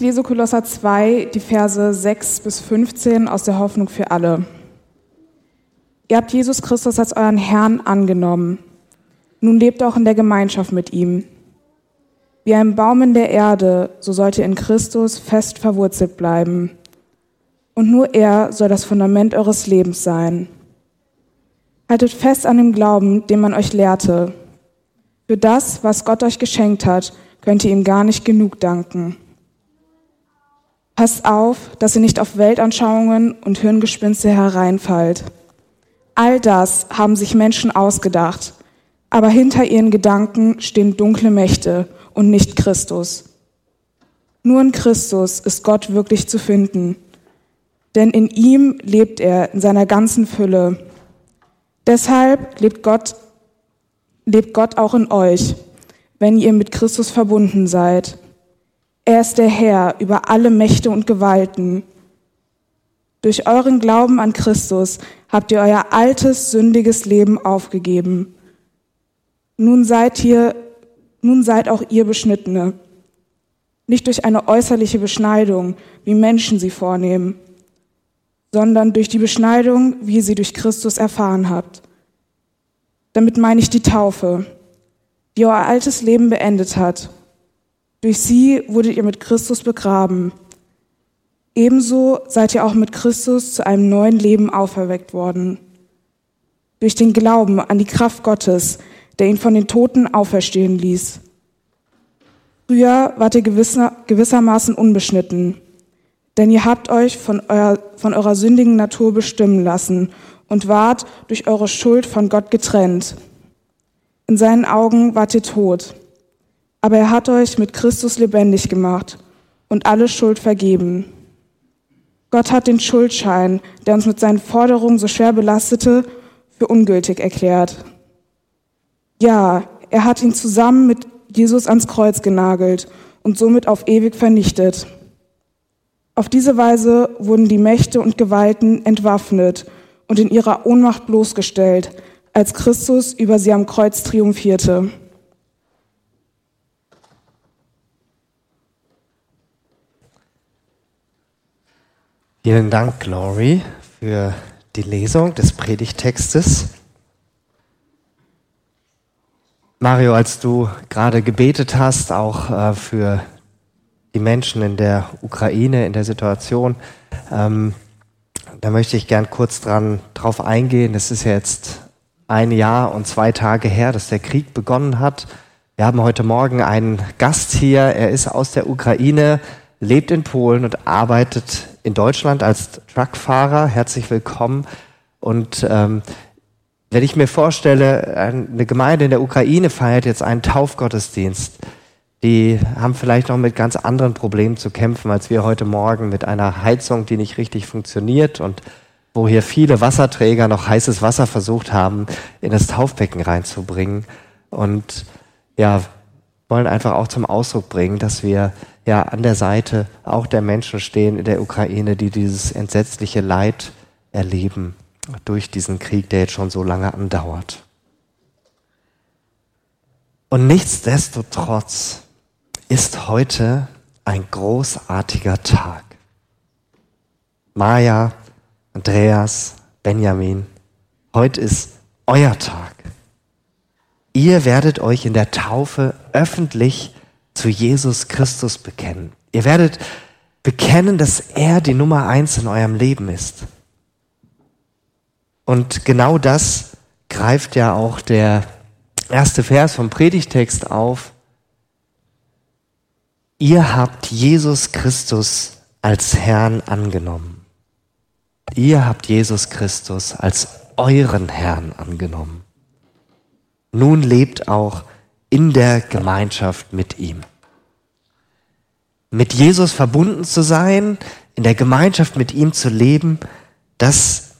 Ich lese Kolosser 2, die Verse 6 bis 15 aus der Hoffnung für alle. Ihr habt Jesus Christus als euren Herrn angenommen. Nun lebt auch in der Gemeinschaft mit ihm. Wie ein Baum in der Erde, so sollt ihr in Christus fest verwurzelt bleiben. Und nur er soll das Fundament eures Lebens sein. Haltet fest an dem Glauben, den man euch lehrte. Für das, was Gott euch geschenkt hat, könnt ihr ihm gar nicht genug danken. Passt auf, dass ihr nicht auf Weltanschauungen und Hirngespinste hereinfallt. All das haben sich Menschen ausgedacht, aber hinter ihren Gedanken stehen dunkle Mächte und nicht Christus. Nur in Christus ist Gott wirklich zu finden, denn in ihm lebt er in seiner ganzen Fülle. Deshalb lebt Gott, lebt Gott auch in euch, wenn ihr mit Christus verbunden seid. Er ist der Herr über alle Mächte und Gewalten. Durch euren Glauben an Christus habt ihr euer altes, sündiges Leben aufgegeben. Nun seid ihr, nun seid auch ihr Beschnittene. Nicht durch eine äußerliche Beschneidung, wie Menschen sie vornehmen, sondern durch die Beschneidung, wie ihr sie durch Christus erfahren habt. Damit meine ich die Taufe, die euer altes Leben beendet hat. Durch sie wurdet ihr mit Christus begraben. Ebenso seid ihr auch mit Christus zu einem neuen Leben auferweckt worden. Durch den Glauben an die Kraft Gottes, der ihn von den Toten auferstehen ließ. Früher wart ihr gewisser, gewissermaßen unbeschnitten, denn ihr habt euch von, euer, von eurer sündigen Natur bestimmen lassen und wart durch eure Schuld von Gott getrennt. In seinen Augen wart ihr tot, aber er hat euch mit Christus lebendig gemacht und alle Schuld vergeben. Gott hat den Schuldschein, der uns mit seinen Forderungen so schwer belastete, für ungültig erklärt. Ja, er hat ihn zusammen mit Jesus ans Kreuz genagelt und somit auf ewig vernichtet. Auf diese Weise wurden die Mächte und Gewalten entwaffnet und in ihrer Ohnmacht bloßgestellt, als Christus über sie am Kreuz triumphierte. Vielen Dank, Glory, für die Lesung des Predigtextes. Mario, als du gerade gebetet hast, auch äh, für die Menschen in der Ukraine, in der Situation, ähm, da möchte ich gern kurz dran drauf eingehen. Es ist jetzt ein Jahr und zwei Tage her, dass der Krieg begonnen hat. Wir haben heute Morgen einen Gast hier. Er ist aus der Ukraine, lebt in Polen und arbeitet in Deutschland als Truckfahrer. Herzlich willkommen. Und ähm, wenn ich mir vorstelle, eine Gemeinde in der Ukraine feiert jetzt einen Taufgottesdienst, die haben vielleicht noch mit ganz anderen Problemen zu kämpfen, als wir heute Morgen mit einer Heizung, die nicht richtig funktioniert und wo hier viele Wasserträger noch heißes Wasser versucht haben, in das Taufbecken reinzubringen. Und ja, wollen einfach auch zum Ausdruck bringen, dass wir ja an der Seite auch der Menschen stehen in der Ukraine, die dieses entsetzliche Leid erleben durch diesen Krieg, der jetzt schon so lange andauert. Und nichtsdestotrotz ist heute ein großartiger Tag. Maja, Andreas, Benjamin, heute ist euer Tag. Ihr werdet euch in der Taufe öffentlich zu Jesus Christus bekennen. Ihr werdet bekennen, dass er die Nummer eins in eurem Leben ist. Und genau das greift ja auch der erste Vers vom Predigtext auf. Ihr habt Jesus Christus als Herrn angenommen. Ihr habt Jesus Christus als euren Herrn angenommen. Nun lebt auch in der Gemeinschaft mit ihm. Mit Jesus verbunden zu sein, in der Gemeinschaft mit ihm zu leben, das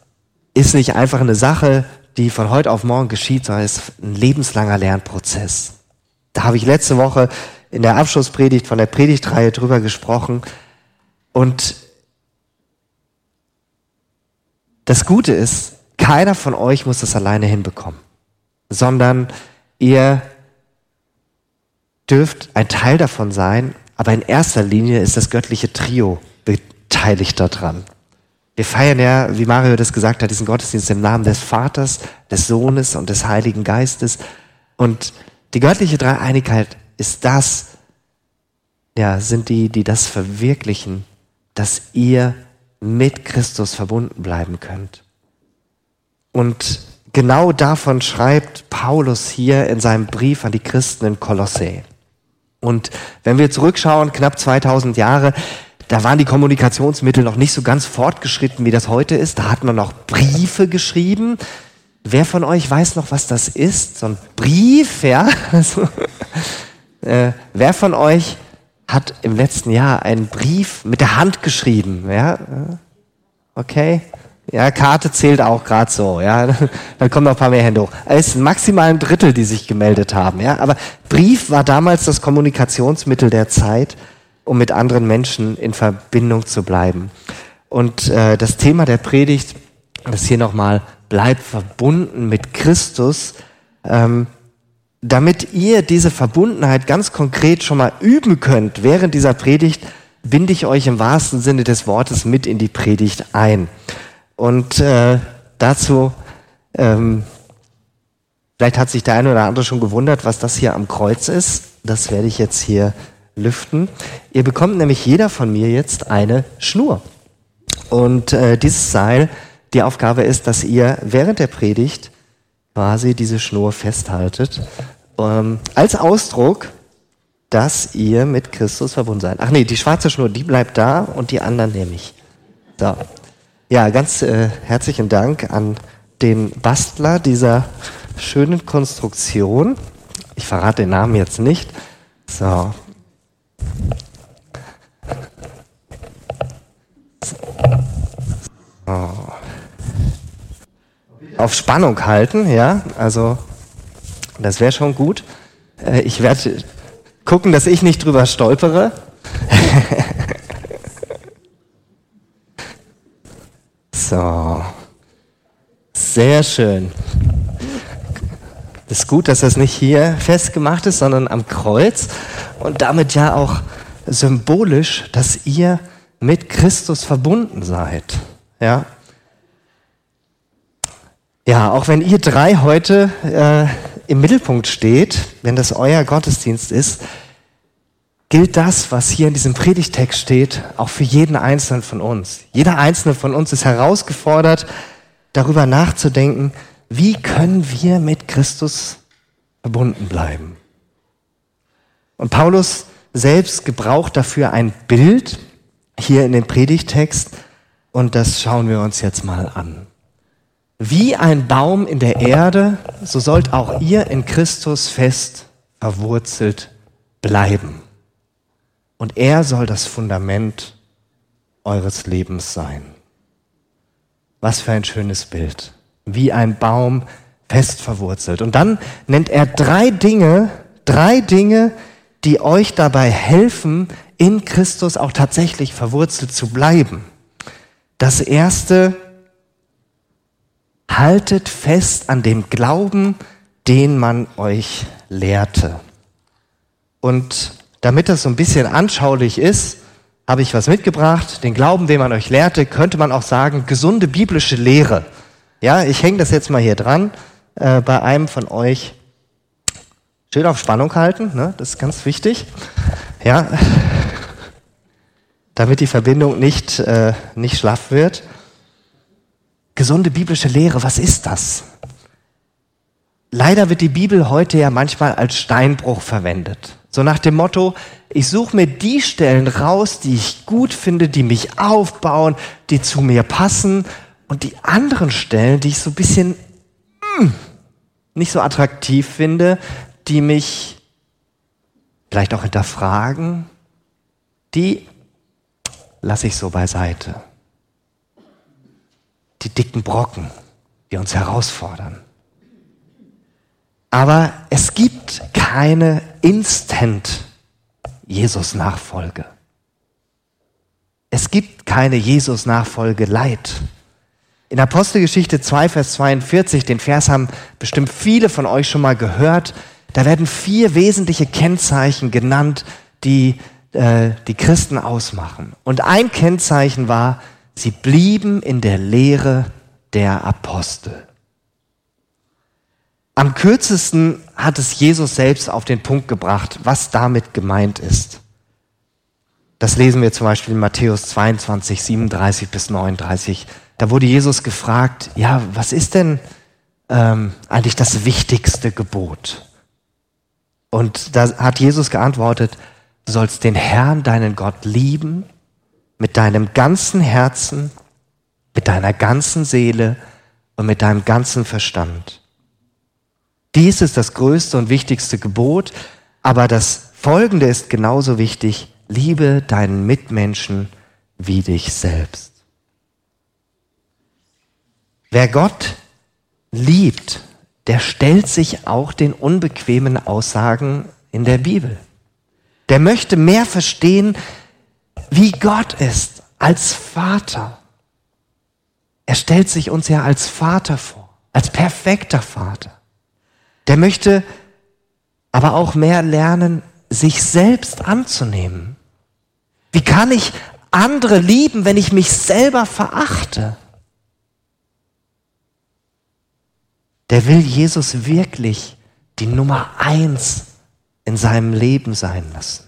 ist nicht einfach eine Sache, die von heute auf morgen geschieht, sondern es ist ein lebenslanger Lernprozess. Da habe ich letzte Woche in der Abschlusspredigt von der Predigtreihe drüber gesprochen. Und das Gute ist, keiner von euch muss das alleine hinbekommen, sondern ihr dürft ein Teil davon sein, aber in erster Linie ist das göttliche Trio beteiligt daran. Wir feiern ja, wie Mario das gesagt hat, diesen Gottesdienst im Namen des Vaters, des Sohnes und des Heiligen Geistes. Und die göttliche Dreieinigkeit ist das, ja, sind die, die das verwirklichen, dass ihr mit Christus verbunden bleiben könnt. Und genau davon schreibt Paulus hier in seinem Brief an die Christen in Kolosse. Und wenn wir zurückschauen, knapp 2000 Jahre, da waren die Kommunikationsmittel noch nicht so ganz fortgeschritten, wie das heute ist. Da hat man noch Briefe geschrieben. Wer von euch weiß noch, was das ist? So ein Brief, ja? Also, äh, wer von euch hat im letzten Jahr einen Brief mit der Hand geschrieben? Ja? Okay. Ja, Karte zählt auch gerade so, ja. Dann kommen noch ein paar mehr Hände hoch. Es ist maximal ein Drittel, die sich gemeldet haben, ja. Aber Brief war damals das Kommunikationsmittel der Zeit, um mit anderen Menschen in Verbindung zu bleiben. Und äh, das Thema der Predigt, das hier nochmal, bleibt verbunden mit Christus, ähm, damit ihr diese Verbundenheit ganz konkret schon mal üben könnt während dieser Predigt, binde ich euch im wahrsten Sinne des Wortes mit in die Predigt ein. Und äh, dazu, ähm, vielleicht hat sich der eine oder andere schon gewundert, was das hier am Kreuz ist. Das werde ich jetzt hier lüften. Ihr bekommt nämlich jeder von mir jetzt eine Schnur. Und äh, dieses Seil, die Aufgabe ist, dass ihr während der Predigt quasi diese Schnur festhaltet, ähm, als Ausdruck, dass ihr mit Christus verbunden seid. Ach nee, die schwarze Schnur, die bleibt da und die anderen nehme ich. So. Ja, ganz äh, herzlichen Dank an den Bastler dieser schönen Konstruktion. Ich verrate den Namen jetzt nicht. So. so. Auf Spannung halten, ja, also das wäre schon gut. Äh, ich werde gucken, dass ich nicht drüber stolpere. So. Sehr schön. Es ist gut, dass das nicht hier festgemacht ist, sondern am Kreuz und damit ja auch symbolisch, dass ihr mit Christus verbunden seid. Ja. Ja, auch wenn ihr drei heute äh, im Mittelpunkt steht, wenn das euer Gottesdienst ist, gilt das, was hier in diesem Predigtext steht, auch für jeden Einzelnen von uns. Jeder Einzelne von uns ist herausgefordert, darüber nachzudenken, wie können wir mit Christus verbunden bleiben. Und Paulus selbst gebraucht dafür ein Bild hier in dem Predigtext und das schauen wir uns jetzt mal an. Wie ein Baum in der Erde, so sollt auch ihr in Christus fest verwurzelt bleiben. Und er soll das Fundament eures Lebens sein. Was für ein schönes Bild. Wie ein Baum fest verwurzelt. Und dann nennt er drei Dinge, drei Dinge, die euch dabei helfen, in Christus auch tatsächlich verwurzelt zu bleiben. Das erste, haltet fest an dem Glauben, den man euch lehrte. Und damit das so ein bisschen anschaulich ist, habe ich was mitgebracht. Den Glauben, den man euch lehrte, könnte man auch sagen, gesunde biblische Lehre. Ja, ich hänge das jetzt mal hier dran. Äh, bei einem von euch schön auf Spannung halten, ne? das ist ganz wichtig. Ja, damit die Verbindung nicht, äh, nicht schlaff wird. Gesunde biblische Lehre, was ist das? Leider wird die Bibel heute ja manchmal als Steinbruch verwendet. So nach dem Motto, ich suche mir die Stellen raus, die ich gut finde, die mich aufbauen, die zu mir passen und die anderen Stellen, die ich so ein bisschen mh, hm, nicht so attraktiv finde, die mich vielleicht auch hinterfragen, die lasse ich so beiseite. Die dicken Brocken, die uns herausfordern. Aber es gibt keine Instant Jesus-Nachfolge. Es gibt keine Jesus-Nachfolge Leid. In Apostelgeschichte 2, Vers 42, den Vers haben bestimmt viele von euch schon mal gehört, da werden vier wesentliche Kennzeichen genannt, die äh, die Christen ausmachen. Und ein Kennzeichen war, sie blieben in der Lehre der Apostel. Am kürzesten hat es Jesus selbst auf den Punkt gebracht, was damit gemeint ist. Das lesen wir zum Beispiel in Matthäus 22, 37 bis 39. Da wurde Jesus gefragt, ja, was ist denn ähm, eigentlich das wichtigste Gebot? Und da hat Jesus geantwortet, du sollst den Herrn, deinen Gott lieben, mit deinem ganzen Herzen, mit deiner ganzen Seele und mit deinem ganzen Verstand. Dies ist das größte und wichtigste Gebot, aber das Folgende ist genauso wichtig. Liebe deinen Mitmenschen wie dich selbst. Wer Gott liebt, der stellt sich auch den unbequemen Aussagen in der Bibel. Der möchte mehr verstehen, wie Gott ist als Vater. Er stellt sich uns ja als Vater vor, als perfekter Vater. Der möchte aber auch mehr lernen, sich selbst anzunehmen. Wie kann ich andere lieben, wenn ich mich selber verachte? Der will Jesus wirklich die Nummer eins in seinem Leben sein lassen.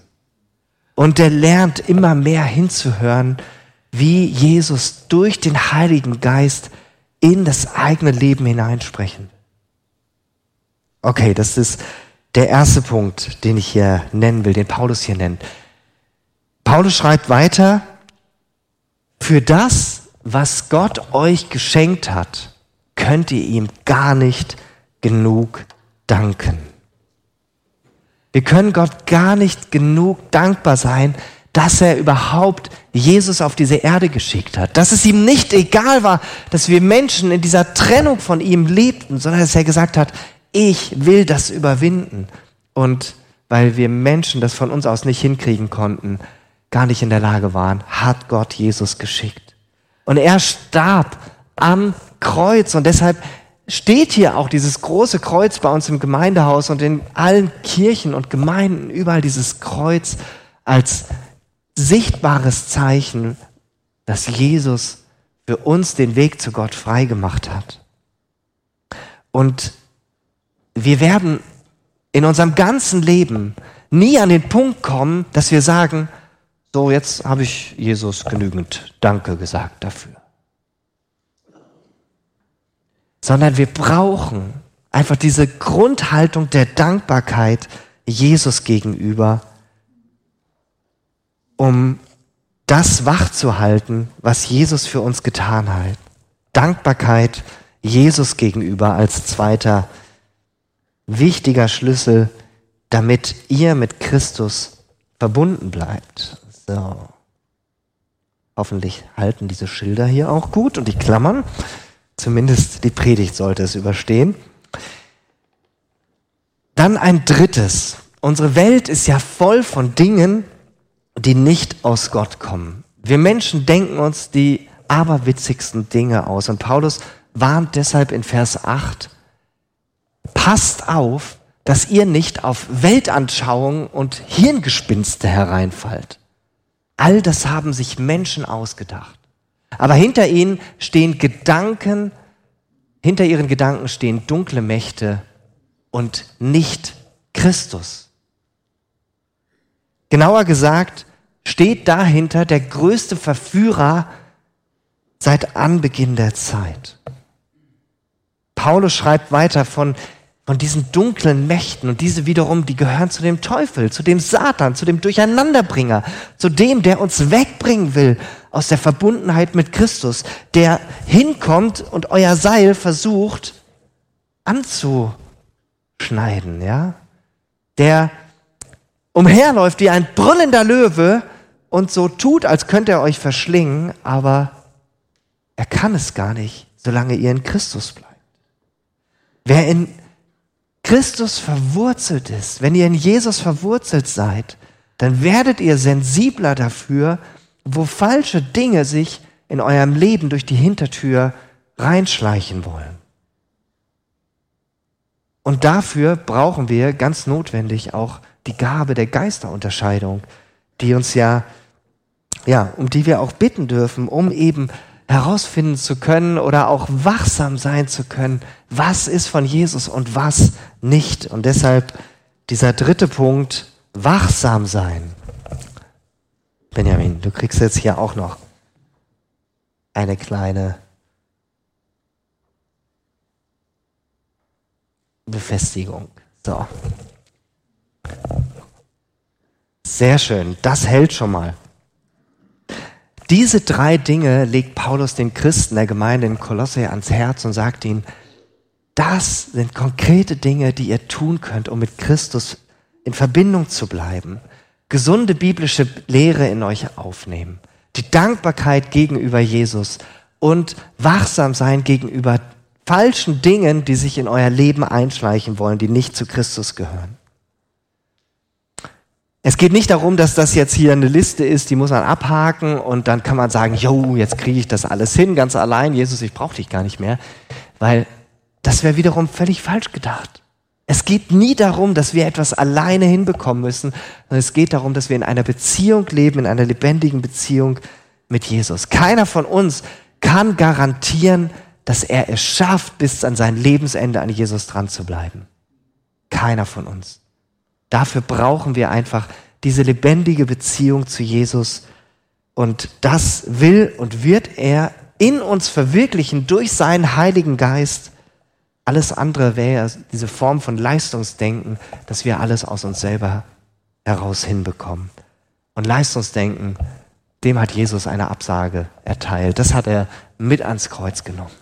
Und der lernt immer mehr hinzuhören, wie Jesus durch den Heiligen Geist in das eigene Leben hineinsprechen. Okay, das ist der erste Punkt, den ich hier nennen will, den Paulus hier nennt. Paulus schreibt weiter, für das, was Gott euch geschenkt hat, könnt ihr ihm gar nicht genug danken. Wir können Gott gar nicht genug dankbar sein, dass er überhaupt Jesus auf diese Erde geschickt hat. Dass es ihm nicht egal war, dass wir Menschen in dieser Trennung von ihm lebten, sondern dass er gesagt hat, ich will das überwinden. Und weil wir Menschen das von uns aus nicht hinkriegen konnten, gar nicht in der Lage waren, hat Gott Jesus geschickt. Und er starb am Kreuz und deshalb steht hier auch dieses große Kreuz bei uns im Gemeindehaus und in allen Kirchen und Gemeinden überall dieses Kreuz als sichtbares Zeichen, dass Jesus für uns den Weg zu Gott freigemacht hat. Und wir werden in unserem ganzen Leben nie an den Punkt kommen, dass wir sagen, so jetzt habe ich Jesus genügend Danke gesagt dafür. Sondern wir brauchen einfach diese Grundhaltung der Dankbarkeit Jesus gegenüber, um das wachzuhalten, was Jesus für uns getan hat. Dankbarkeit Jesus gegenüber als zweiter wichtiger Schlüssel, damit ihr mit Christus verbunden bleibt. So. Hoffentlich halten diese Schilder hier auch gut und die Klammern. Zumindest die Predigt sollte es überstehen. Dann ein drittes. Unsere Welt ist ja voll von Dingen, die nicht aus Gott kommen. Wir Menschen denken uns die aberwitzigsten Dinge aus. Und Paulus warnt deshalb in Vers 8, passt auf, dass ihr nicht auf Weltanschauungen und Hirngespinste hereinfallt. All das haben sich Menschen ausgedacht. Aber hinter ihnen stehen Gedanken, hinter ihren Gedanken stehen dunkle Mächte und nicht Christus. Genauer gesagt steht dahinter der größte Verführer seit Anbeginn der Zeit. Paulus schreibt weiter von, von diesen dunklen Mächten und diese wiederum, die gehören zu dem Teufel, zu dem Satan, zu dem Durcheinanderbringer, zu dem, der uns wegbringen will aus der Verbundenheit mit Christus, der hinkommt und euer Seil versucht anzuschneiden, ja? Der umherläuft wie ein brüllender Löwe und so tut, als könnte er euch verschlingen, aber er kann es gar nicht, solange ihr in Christus bleibt. Wer in Christus verwurzelt ist, wenn ihr in Jesus verwurzelt seid, dann werdet ihr sensibler dafür, wo falsche Dinge sich in eurem Leben durch die Hintertür reinschleichen wollen. Und dafür brauchen wir ganz notwendig auch die Gabe der Geisterunterscheidung, die uns ja, ja, um die wir auch bitten dürfen, um eben herausfinden zu können oder auch wachsam sein zu können, was ist von Jesus und was nicht. Und deshalb dieser dritte Punkt, wachsam sein. Benjamin, du kriegst jetzt hier auch noch eine kleine Befestigung. So. Sehr schön, das hält schon mal. Diese drei Dinge legt Paulus den Christen der Gemeinde in Kolosse ans Herz und sagt ihnen, das sind konkrete Dinge, die ihr tun könnt, um mit Christus in Verbindung zu bleiben. Gesunde biblische Lehre in euch aufnehmen. Die Dankbarkeit gegenüber Jesus und wachsam sein gegenüber falschen Dingen, die sich in euer Leben einschleichen wollen, die nicht zu Christus gehören. Es geht nicht darum, dass das jetzt hier eine Liste ist, die muss man abhaken und dann kann man sagen, jo, jetzt kriege ich das alles hin, ganz allein, Jesus, ich brauche dich gar nicht mehr, weil das wäre wiederum völlig falsch gedacht. Es geht nie darum, dass wir etwas alleine hinbekommen müssen, sondern es geht darum, dass wir in einer Beziehung leben, in einer lebendigen Beziehung mit Jesus. Keiner von uns kann garantieren, dass er es schafft, bis an sein Lebensende an Jesus dran zu bleiben. Keiner von uns. Dafür brauchen wir einfach diese lebendige Beziehung zu Jesus. Und das will und wird er in uns verwirklichen durch seinen Heiligen Geist. Alles andere wäre diese Form von Leistungsdenken, dass wir alles aus uns selber heraus hinbekommen. Und Leistungsdenken, dem hat Jesus eine Absage erteilt. Das hat er mit ans Kreuz genommen.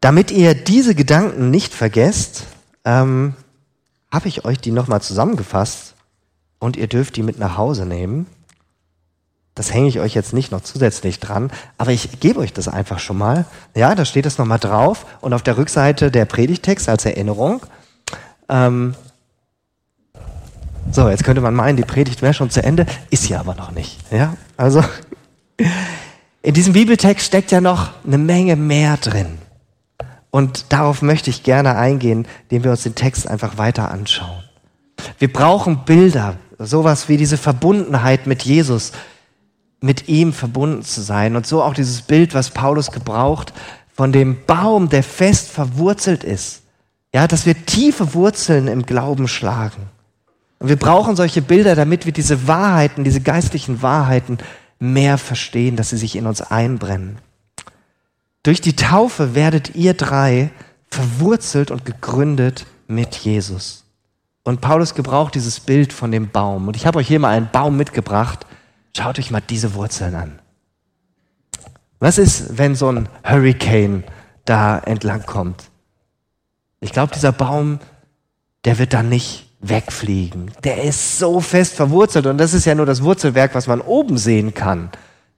Damit ihr diese Gedanken nicht vergesst, ähm, habe ich euch die nochmal zusammengefasst und ihr dürft die mit nach Hause nehmen. Das hänge ich euch jetzt nicht noch zusätzlich dran, aber ich gebe euch das einfach schon mal. Ja, da steht es nochmal drauf und auf der Rückseite der Predigtext als Erinnerung. Ähm so, jetzt könnte man meinen, die Predigt wäre schon zu Ende, ist sie aber noch nicht. Ja, also in diesem Bibeltext steckt ja noch eine Menge mehr drin. Und darauf möchte ich gerne eingehen, indem wir uns den Text einfach weiter anschauen. Wir brauchen Bilder, sowas wie diese Verbundenheit mit Jesus, mit ihm verbunden zu sein. Und so auch dieses Bild, was Paulus gebraucht, von dem Baum, der fest verwurzelt ist. Ja, dass wir tiefe Wurzeln im Glauben schlagen. Und wir brauchen solche Bilder, damit wir diese Wahrheiten, diese geistlichen Wahrheiten mehr verstehen, dass sie sich in uns einbrennen. Durch die Taufe werdet ihr drei verwurzelt und gegründet mit Jesus. Und Paulus gebraucht dieses Bild von dem Baum. Und ich habe euch hier mal einen Baum mitgebracht. Schaut euch mal diese Wurzeln an. Was ist, wenn so ein Hurricane da entlang kommt? Ich glaube, dieser Baum, der wird dann nicht wegfliegen. Der ist so fest verwurzelt und das ist ja nur das Wurzelwerk, was man oben sehen kann.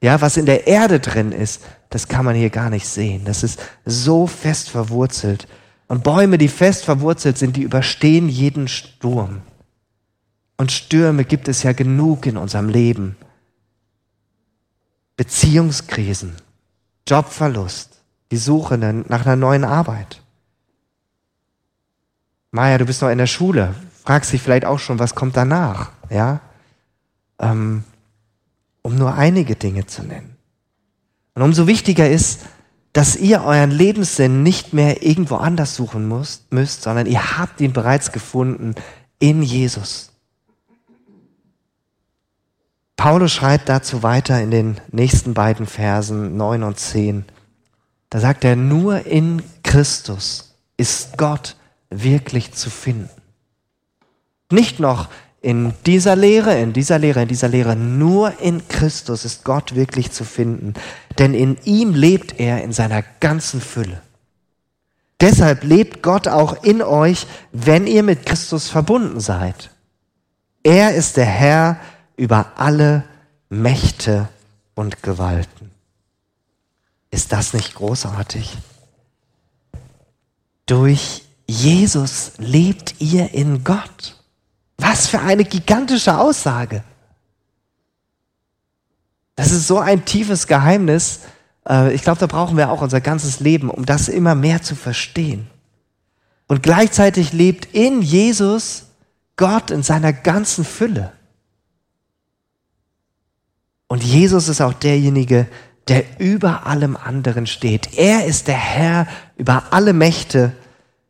Ja, was in der Erde drin ist, das kann man hier gar nicht sehen. Das ist so fest verwurzelt. Und Bäume, die fest verwurzelt sind, die überstehen jeden Sturm. Und Stürme gibt es ja genug in unserem Leben. Beziehungskrisen, Jobverlust, die Suche nach einer neuen Arbeit. Maja, du bist noch in der Schule, fragst dich vielleicht auch schon, was kommt danach, ja? Ähm, um nur einige Dinge zu nennen. Und umso wichtiger ist, dass ihr euren Lebenssinn nicht mehr irgendwo anders suchen müsst, müsst, sondern ihr habt ihn bereits gefunden in Jesus. Paulus schreibt dazu weiter in den nächsten beiden Versen 9 und 10. Da sagt er, nur in Christus ist Gott wirklich zu finden. Nicht noch in dieser Lehre, in dieser Lehre, in dieser Lehre, nur in Christus ist Gott wirklich zu finden. Denn in ihm lebt er in seiner ganzen Fülle. Deshalb lebt Gott auch in euch, wenn ihr mit Christus verbunden seid. Er ist der Herr über alle Mächte und Gewalten. Ist das nicht großartig? Durch Jesus lebt ihr in Gott. Was für eine gigantische Aussage. Das ist so ein tiefes Geheimnis. Äh, ich glaube, da brauchen wir auch unser ganzes Leben, um das immer mehr zu verstehen. Und gleichzeitig lebt in Jesus Gott in seiner ganzen Fülle. Und Jesus ist auch derjenige, der über allem anderen steht. Er ist der Herr über alle Mächte,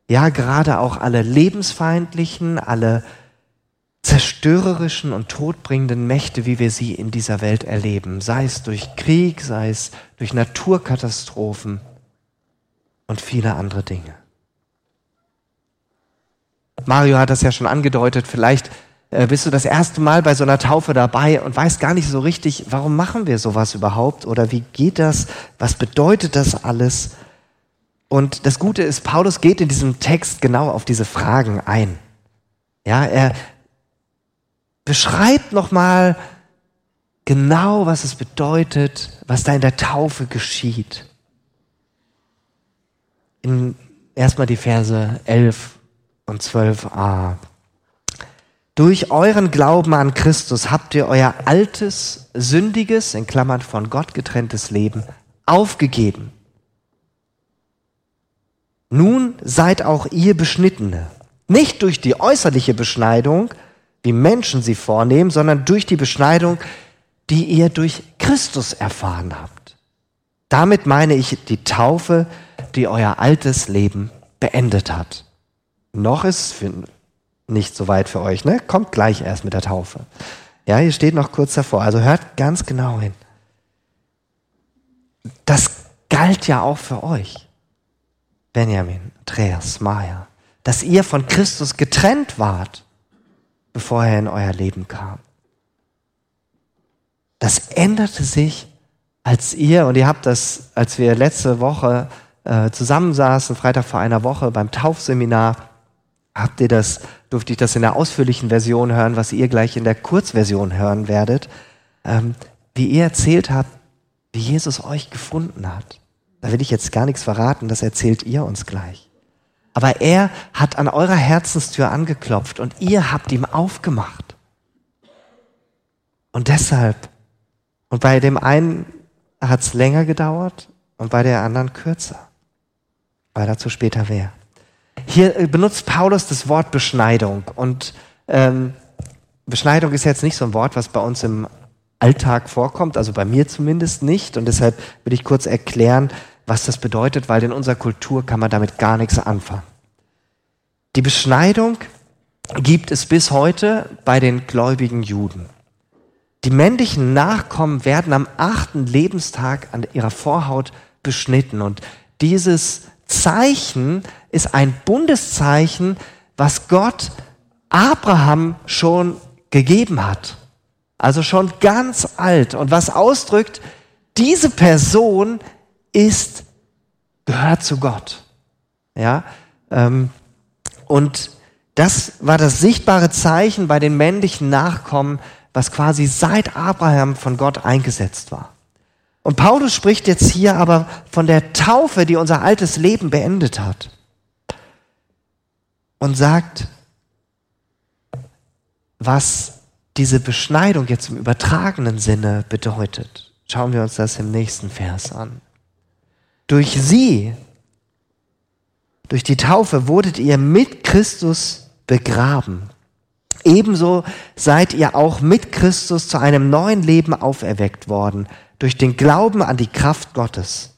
ja gerade auch alle lebensfeindlichen, alle zerstörerischen und todbringenden Mächte, wie wir sie in dieser Welt erleben, sei es durch Krieg, sei es durch Naturkatastrophen und viele andere Dinge. Mario hat das ja schon angedeutet, vielleicht äh, bist du das erste Mal bei so einer Taufe dabei und weißt gar nicht so richtig, warum machen wir sowas überhaupt oder wie geht das, was bedeutet das alles? Und das Gute ist, Paulus geht in diesem Text genau auf diese Fragen ein. Ja, er beschreibt nochmal genau, was es bedeutet, was da in der Taufe geschieht. In erstmal die Verse 11 und 12a. Durch euren Glauben an Christus habt ihr euer altes, sündiges, in Klammern von Gott getrenntes Leben aufgegeben. Nun seid auch ihr Beschnittene. Nicht durch die äußerliche Beschneidung, wie Menschen sie vornehmen, sondern durch die Beschneidung, die ihr durch Christus erfahren habt. Damit meine ich die Taufe, die euer altes Leben beendet hat. Noch ist nicht so weit für euch, ne? Kommt gleich erst mit der Taufe. Ja, hier steht noch kurz davor. Also hört ganz genau hin. Das galt ja auch für euch. Benjamin, Andreas, Maya, dass ihr von Christus getrennt wart, bevor er in euer Leben kam. Das änderte sich, als ihr, und ihr habt das, als wir letzte Woche äh, zusammensaßen, Freitag vor einer Woche beim Taufseminar, habt ihr das, durfte ich das in der ausführlichen Version hören, was ihr gleich in der Kurzversion hören werdet, ähm, wie ihr erzählt habt, wie Jesus euch gefunden hat. Da will ich jetzt gar nichts verraten, das erzählt ihr uns gleich. Aber er hat an eurer Herzenstür angeklopft und ihr habt ihm aufgemacht. Und deshalb, und bei dem einen hat es länger gedauert und bei der anderen kürzer, weil dazu später mehr. Hier äh, benutzt Paulus das Wort Beschneidung. Und ähm, Beschneidung ist jetzt nicht so ein Wort, was bei uns im Alltag vorkommt, also bei mir zumindest nicht. Und deshalb will ich kurz erklären, was das bedeutet, weil in unserer Kultur kann man damit gar nichts anfangen. Die Beschneidung gibt es bis heute bei den gläubigen Juden. Die männlichen Nachkommen werden am achten Lebenstag an ihrer Vorhaut beschnitten und dieses Zeichen ist ein Bundeszeichen, was Gott Abraham schon gegeben hat. Also schon ganz alt und was ausdrückt, diese Person ist, gehört zu Gott. Ja, ähm, und das war das sichtbare Zeichen bei den männlichen Nachkommen, was quasi seit Abraham von Gott eingesetzt war. Und Paulus spricht jetzt hier aber von der Taufe, die unser altes Leben beendet hat. Und sagt, was diese Beschneidung jetzt im übertragenen Sinne bedeutet. Schauen wir uns das im nächsten Vers an. Durch sie, durch die Taufe wurdet ihr mit Christus begraben. Ebenso seid ihr auch mit Christus zu einem neuen Leben auferweckt worden durch den Glauben an die Kraft Gottes,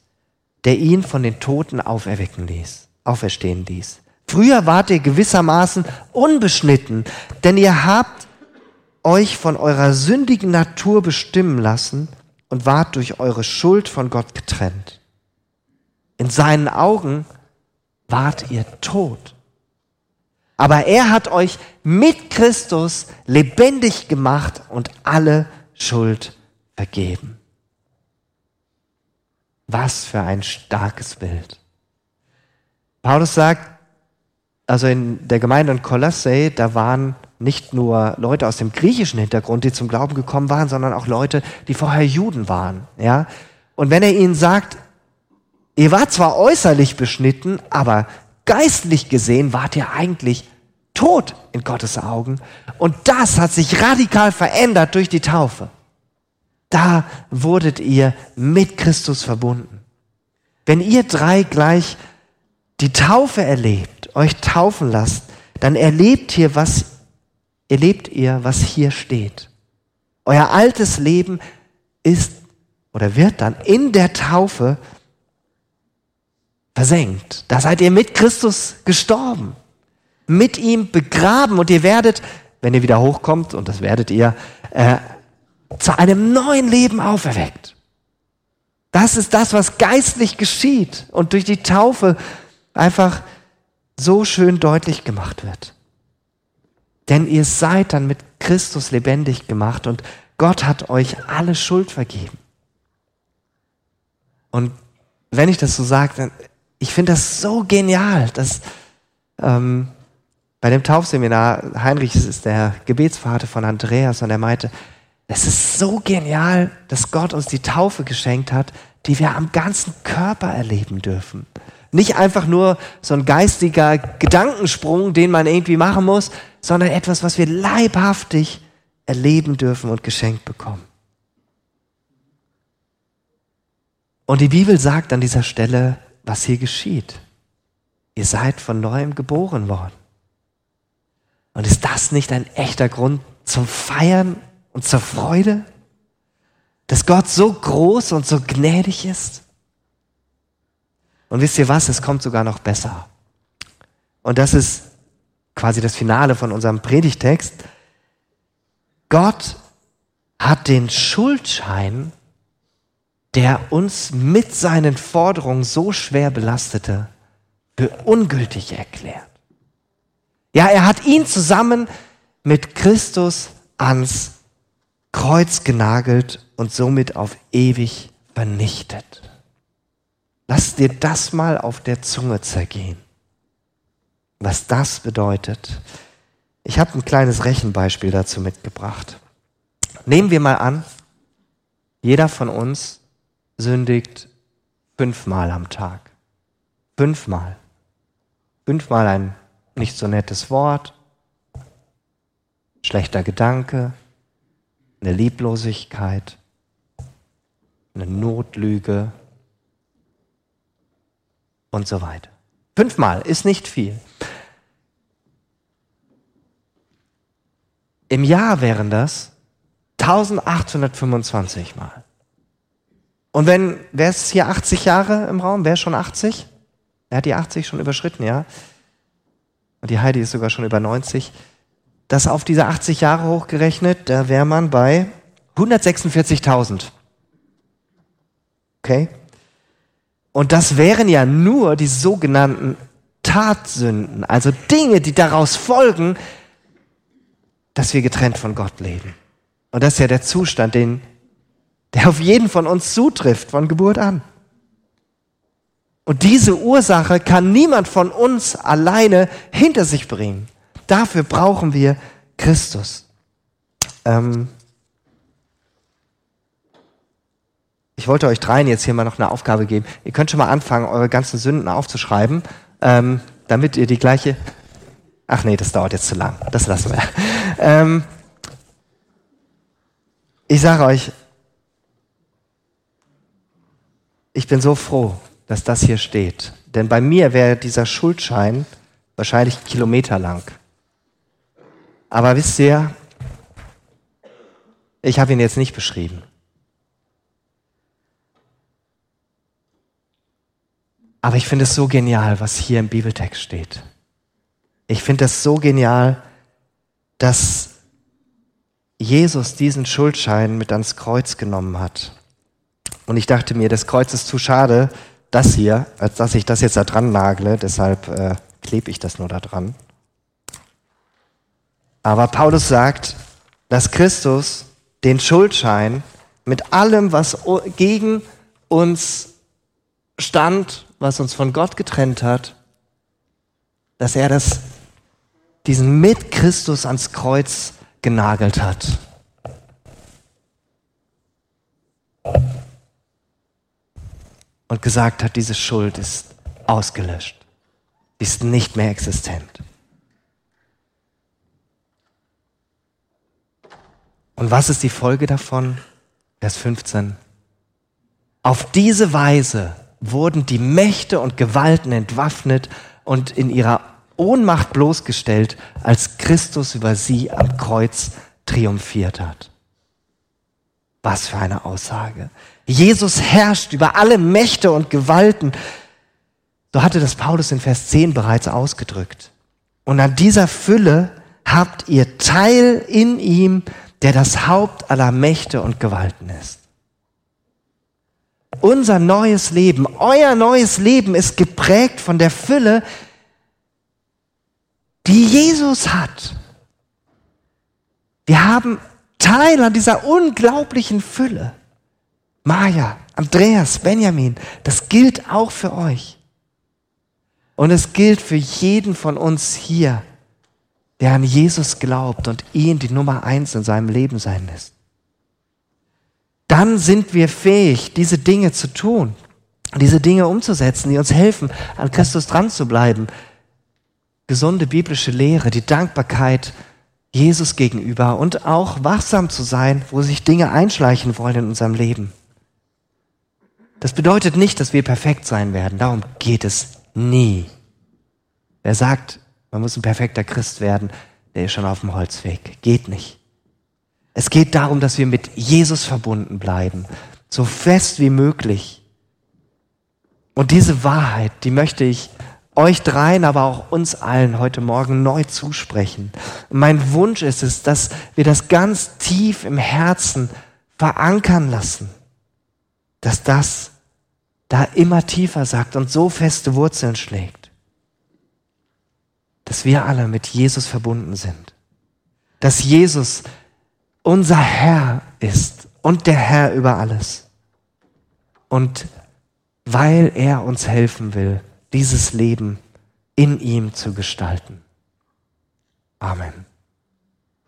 der ihn von den Toten auferwecken ließ, auferstehen ließ. Früher wart ihr gewissermaßen unbeschnitten, denn ihr habt euch von eurer sündigen Natur bestimmen lassen und wart durch eure Schuld von Gott getrennt. In seinen Augen wart ihr tot. Aber er hat euch mit Christus lebendig gemacht und alle Schuld vergeben. Was für ein starkes Bild. Paulus sagt, also in der Gemeinde in Kolosse, da waren nicht nur Leute aus dem griechischen Hintergrund, die zum Glauben gekommen waren, sondern auch Leute, die vorher Juden waren, ja. Und wenn er ihnen sagt, ihr wart zwar äußerlich beschnitten, aber geistlich gesehen wart ihr eigentlich tot in Gottes Augen. Und das hat sich radikal verändert durch die Taufe. Da wurdet ihr mit Christus verbunden. Wenn ihr drei gleich die Taufe erlebt, euch taufen lasst, dann erlebt ihr, was, erlebt ihr, was hier steht. Euer altes Leben ist oder wird dann in der Taufe versenkt. Da seid ihr mit Christus gestorben, mit ihm begraben und ihr werdet, wenn ihr wieder hochkommt, und das werdet ihr, äh, zu einem neuen Leben auferweckt. Das ist das, was geistlich geschieht und durch die Taufe einfach so schön deutlich gemacht wird. Denn ihr seid dann mit Christus lebendig gemacht und Gott hat euch alle Schuld vergeben. Und wenn ich das so sage, dann, ich finde das so genial, dass ähm, bei dem Taufseminar, Heinrich ist der Gebetsvater von Andreas und er meinte, es ist so genial, dass Gott uns die Taufe geschenkt hat, die wir am ganzen Körper erleben dürfen. Nicht einfach nur so ein geistiger Gedankensprung, den man irgendwie machen muss, sondern etwas, was wir leibhaftig erleben dürfen und geschenkt bekommen. Und die Bibel sagt an dieser Stelle, was hier geschieht. Ihr seid von neuem geboren worden. Und ist das nicht ein echter Grund zum Feiern und zur Freude, dass Gott so groß und so gnädig ist. Und wisst ihr was, es kommt sogar noch besser. Und das ist quasi das Finale von unserem Predigtext. Gott hat den Schuldschein, der uns mit seinen Forderungen so schwer belastete, für ungültig erklärt. Ja, er hat ihn zusammen mit Christus ans Kreuz genagelt und somit auf ewig vernichtet. Lass dir das mal auf der Zunge zergehen, was das bedeutet. Ich habe ein kleines Rechenbeispiel dazu mitgebracht. Nehmen wir mal an, jeder von uns sündigt fünfmal am Tag. Fünfmal. Fünfmal ein nicht so nettes Wort, schlechter Gedanke, eine Lieblosigkeit, eine Notlüge und so weiter. Fünfmal ist nicht viel. Im Jahr wären das 1825 Mal. Und wenn, wer ist hier 80 Jahre im Raum? Wer ist schon 80? Er hat die 80 schon überschritten, ja? Und die Heidi ist sogar schon über 90 das auf diese 80 Jahre hochgerechnet, da wäre man bei 146.000. Okay? Und das wären ja nur die sogenannten Tatsünden, also Dinge, die daraus folgen, dass wir getrennt von Gott leben. Und das ist ja der Zustand, den, der auf jeden von uns zutrifft, von Geburt an. Und diese Ursache kann niemand von uns alleine hinter sich bringen. Dafür brauchen wir Christus. Ähm ich wollte euch dreien jetzt hier mal noch eine Aufgabe geben. Ihr könnt schon mal anfangen, eure ganzen Sünden aufzuschreiben, ähm, damit ihr die gleiche. Ach nee, das dauert jetzt zu lang. Das lassen wir. Ähm ich sage euch, ich bin so froh, dass das hier steht. Denn bei mir wäre dieser Schuldschein wahrscheinlich kilometerlang. Aber wisst ihr, ich habe ihn jetzt nicht beschrieben. Aber ich finde es so genial, was hier im Bibeltext steht. Ich finde es so genial, dass Jesus diesen Schuldschein mit ans Kreuz genommen hat. Und ich dachte mir, das Kreuz ist zu schade, das hier, als dass ich das jetzt da dran nagle. Deshalb äh, klebe ich das nur da dran. Aber Paulus sagt, dass Christus den Schuldschein mit allem, was gegen uns stand, was uns von Gott getrennt hat, dass er das, diesen mit Christus ans Kreuz genagelt hat. Und gesagt hat, diese Schuld ist ausgelöscht, ist nicht mehr existent. Und was ist die Folge davon? Vers 15. Auf diese Weise wurden die Mächte und Gewalten entwaffnet und in ihrer Ohnmacht bloßgestellt, als Christus über sie am Kreuz triumphiert hat. Was für eine Aussage. Jesus herrscht über alle Mächte und Gewalten. So hatte das Paulus in Vers 10 bereits ausgedrückt. Und an dieser Fülle habt ihr Teil in ihm, der das Haupt aller Mächte und Gewalten ist. Unser neues Leben, euer neues Leben ist geprägt von der Fülle, die Jesus hat. Wir haben Teil an dieser unglaublichen Fülle. Maja, Andreas, Benjamin, das gilt auch für euch. Und es gilt für jeden von uns hier, der an Jesus glaubt und ihn die Nummer eins in seinem Leben sein lässt. Dann sind wir fähig, diese Dinge zu tun, diese Dinge umzusetzen, die uns helfen, an Christus dran zu bleiben. Gesunde biblische Lehre, die Dankbarkeit Jesus gegenüber und auch wachsam zu sein, wo sich Dinge einschleichen wollen in unserem Leben. Das bedeutet nicht, dass wir perfekt sein werden. Darum geht es nie. Wer sagt, man muss ein perfekter Christ werden, der ist schon auf dem Holzweg. Geht nicht. Es geht darum, dass wir mit Jesus verbunden bleiben, so fest wie möglich. Und diese Wahrheit, die möchte ich euch dreien, aber auch uns allen heute Morgen neu zusprechen. Und mein Wunsch ist es, dass wir das ganz tief im Herzen verankern lassen, dass das da immer tiefer sagt und so feste Wurzeln schlägt dass wir alle mit Jesus verbunden sind. Dass Jesus unser Herr ist und der Herr über alles. Und weil er uns helfen will, dieses Leben in ihm zu gestalten. Amen.